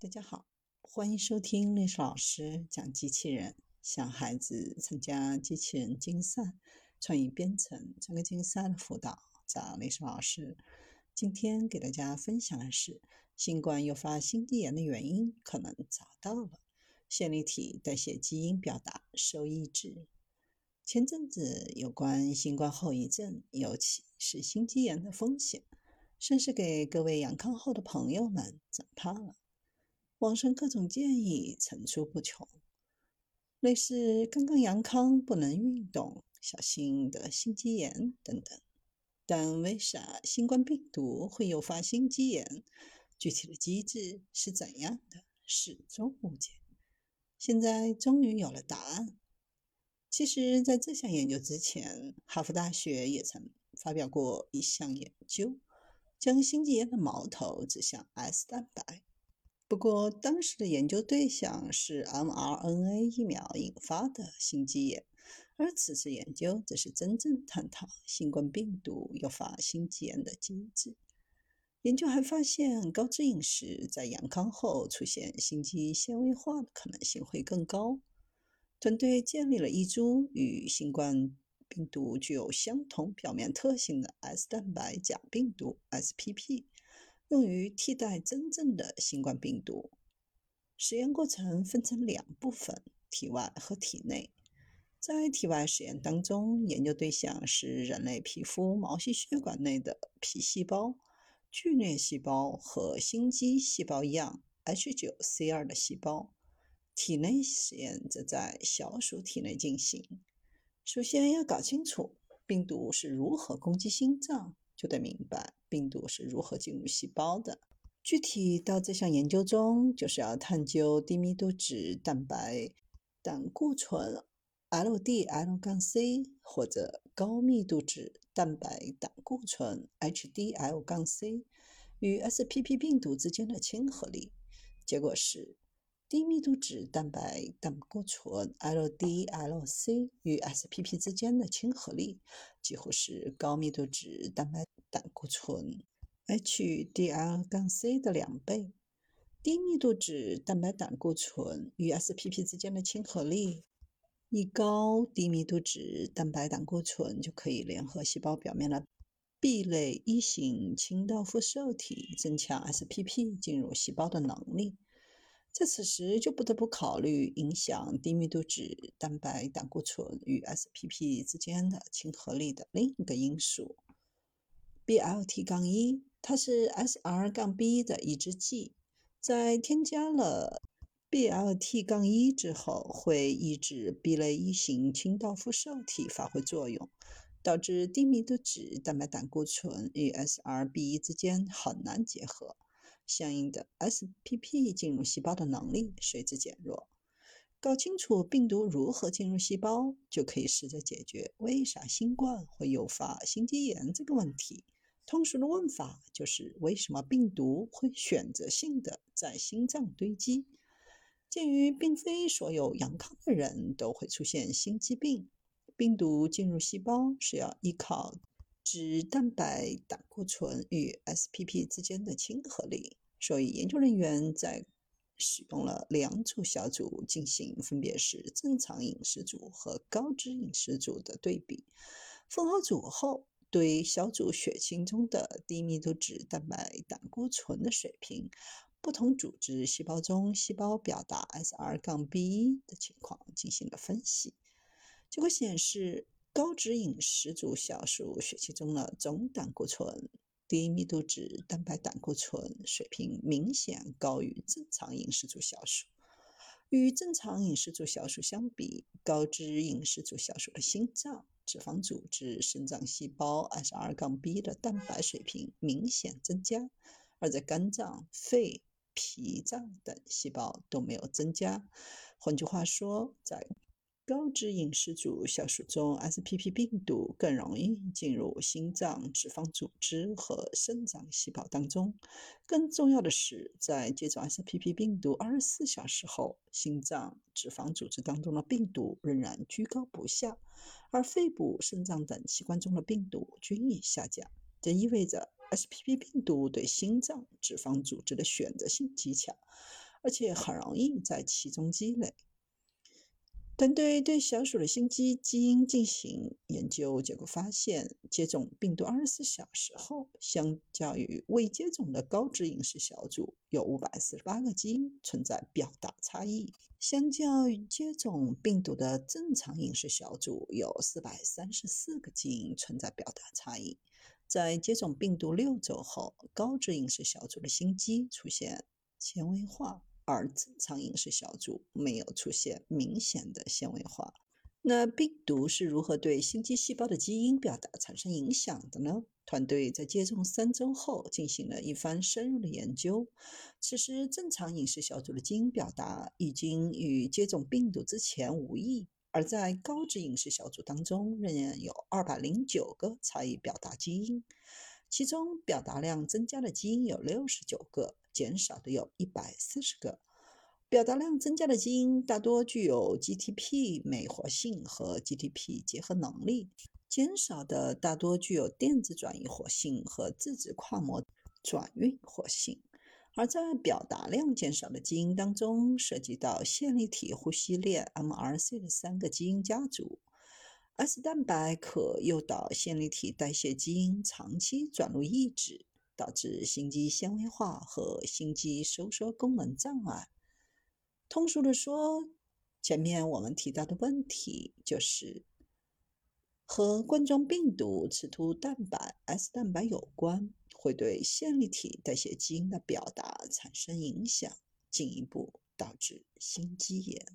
大家好，欢迎收听历史老师讲机器人，向孩子参加机器人竞赛、创意编程这个竞赛的辅导，找历史老师。今天给大家分享的是，新冠诱发心肌炎的原因可能找到了，线粒体代谢基因表达受抑制。前阵子有关新冠后遗症，尤其是心肌炎的风险，甚是给各位阳康后的朋友们长怕了。网上各种建议层出不穷，类似刚刚阳康不能运动，小心得心肌炎等等。但为啥新冠病毒会诱发心肌炎？具体的机制是怎样的，始终无解。现在终于有了答案。其实，在这项研究之前，哈佛大学也曾发表过一项研究，将心肌炎的矛头指向 S 蛋白。不过，当时的研究对象是 mRNA 疫苗引发的心肌炎，而此次研究则是真正探讨新冠病毒诱发心肌炎的机制。研究还发现，高脂饮食在阳康后出现心肌纤维化的可能性会更高。团队建立了一株与新冠病毒具有相同表面特性的 S 蛋白假病毒 （SPP）。用于替代真正的新冠病毒。实验过程分成两部分：体外和体内。在体外实验当中，研究对象是人类皮肤毛细血管内的皮细胞、巨裂细胞和心肌细胞样 H9C2 的细胞。体内实验则在小鼠体内进行。首先要搞清楚病毒是如何攻击心脏。就得明白病毒是如何进入细胞的。具体到这项研究中，就是要探究低密度脂蛋白胆固醇 （LDL- 杠 C） 或者高密度脂蛋白胆固醇 （HDL- 杠 C） 与 SPP 病毒之间的亲和力。结果是。低密度脂蛋白胆固醇 （LDL-C） 与 SPP 之间的亲和力几乎是高密度脂蛋白胆固醇 （HDL-C） 的两倍。低密度脂蛋白胆固醇与 SPP 之间的亲和力一高，低密度脂蛋白胆固醇就可以联合细胞表面的 B 类一型清道夫受体，增强 SPP 进入细胞的能力。在此时就不得不考虑影响低密度脂蛋白胆固醇与 SPP 之间的亲和力的另一个因素 ——BLT-1，它是 SR 杠 B 的抑制剂，在添加了 BLT-1 之后，会抑制 B 类一型清道夫受体发挥作用，导致低密度脂蛋白胆固醇与 SR-B 之间很难结合。相应的，SPP 进入细胞的能力随之减弱。搞清楚病毒如何进入细胞，就可以试着解决为啥新冠会诱发心肌炎这个问题。通俗的问法就是：为什么病毒会选择性的在心脏堆积？鉴于并非所有阳康的人都会出现心肌病，病毒进入细胞是要依靠。脂蛋白胆固醇与 SPP 之间的亲和力，所以研究人员在使用了两组小组进行，分别是正常饮食组和高脂饮食组的对比。分好组后，对小组血清中的低密度脂蛋白胆固醇的水平、不同组织细胞中细胞表达 SR-B 的情况进行了分析。结果显示。高脂饮食组小鼠血清中的总胆固醇、低密度脂蛋白胆固醇水平明显高于正常饮食组小鼠。与正常饮食组小鼠相比，高脂饮食组小鼠的心脏、脂肪组织、肾脏细胞 SR-B 的蛋白水平明显增加，而在肝脏、肺、脾脏等细胞都没有增加。换句话说，在高脂饮食组小鼠中，SPP 病毒更容易进入心脏、脂肪组织和肾脏细胞当中。更重要的是，在接种 SPP 病毒二十四小时后，心脏、脂肪组织当中的病毒仍然居高不下，而肺部、肾脏等器官中的病毒均已下降。这意味着 SPP 病毒对心脏、脂肪组织的选择性极强。而且很容易在其中积累。团队对小鼠的心肌基因进行研究，结果发现，接种病毒二十四小时后，相较于未接种的高脂饮食小组，有五百四十八个基因存在表达差异；相较于接种病毒的正常饮食小组，有四百三十四个基因存在表达差异。在接种病毒六周后，高脂饮食小组的心肌出现纤维化。而正常饮食小组没有出现明显的纤维化。那病毒是如何对心肌细胞的基因表达产生影响的呢？团队在接种三周后进行了一番深入的研究。此时，正常饮食小组的基因表达已经与接种病毒之前无异，而在高脂饮食小组当中，仍然有二百零九个差异表达基因，其中表达量增加的基因有六十九个。减少的有一百四十个，表达量增加的基因大多具有 GTP 酶活性和 GTP 结合能力，减少的大多具有电子转移活性和质子跨膜转运活性。而在表达量减少的基因当中，涉及到线粒体呼吸链 MRC 的三个基因家族，S 蛋白可诱导线粒体代谢基因长期转入抑制。导致心肌纤维化和心肌收缩功能障碍。通俗的说，前面我们提到的问题就是和冠状病毒刺突蛋白 S 蛋白有关，会对线粒体代谢基因的表达产生影响，进一步导致心肌炎。